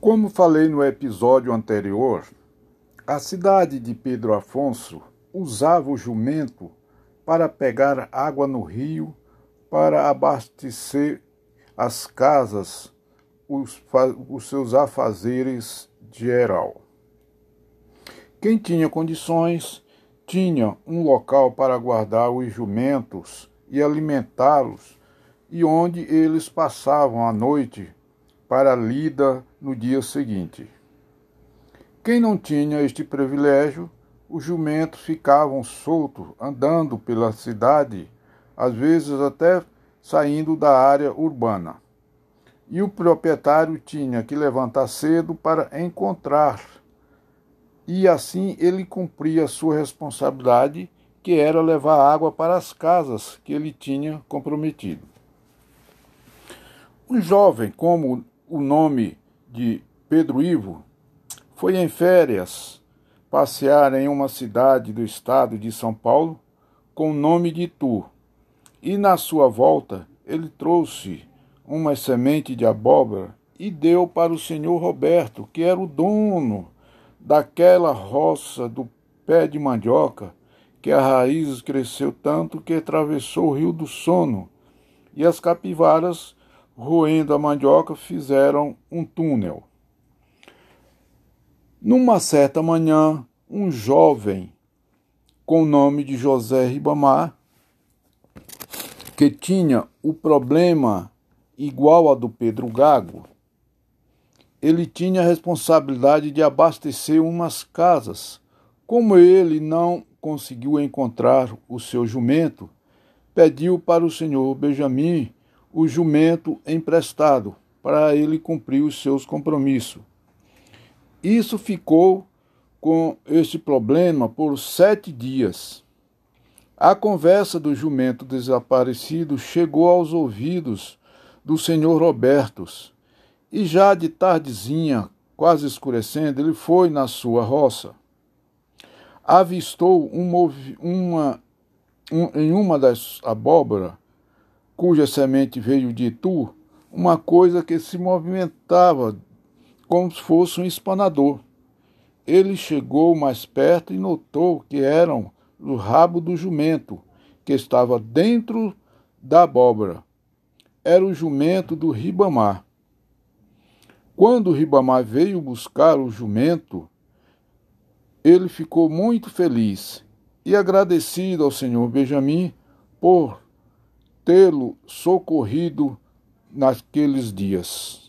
Como falei no episódio anterior, a cidade de Pedro Afonso usava o jumento para pegar água no rio para abastecer as casas, os, os seus afazeres geral. Quem tinha condições tinha um local para guardar os jumentos e alimentá-los, e onde eles passavam a noite para a lida no dia seguinte. Quem não tinha este privilégio, os jumentos ficavam soltos, andando pela cidade, às vezes até saindo da área urbana. E o proprietário tinha que levantar cedo para encontrar. E assim ele cumpria sua responsabilidade, que era levar água para as casas que ele tinha comprometido. Um jovem, como o nome de Pedro Ivo, foi em férias passear em uma cidade do estado de São Paulo com o nome de Itu. E na sua volta ele trouxe uma semente de abóbora e deu para o senhor Roberto, que era o dono daquela roça do pé de mandioca, que a raiz cresceu tanto que atravessou o rio do sono, e as capivaras, roendo a mandioca, fizeram um túnel. Numa certa manhã, um jovem com o nome de José Ribamar, que tinha o problema igual ao do Pedro Gago, ele tinha a responsabilidade de abastecer umas casas. Como ele não conseguiu encontrar o seu jumento, pediu para o senhor Benjamin o jumento emprestado para ele cumprir os seus compromissos. Isso ficou com este problema por sete dias. A conversa do jumento desaparecido chegou aos ouvidos do senhor Robertos, e já de tardezinha, quase escurecendo, ele foi na sua roça. Avistou um, uma, um, em uma das abóboras, cuja semente veio de Itu, uma coisa que se movimentava como se fosse um espanador. Ele chegou mais perto e notou que eram o rabo do jumento, que estava dentro da abóbora. Era o jumento do Ribamar. Quando o Ribamar veio buscar o jumento, ele ficou muito feliz e agradecido ao senhor Benjamin por tê-lo socorrido naqueles dias.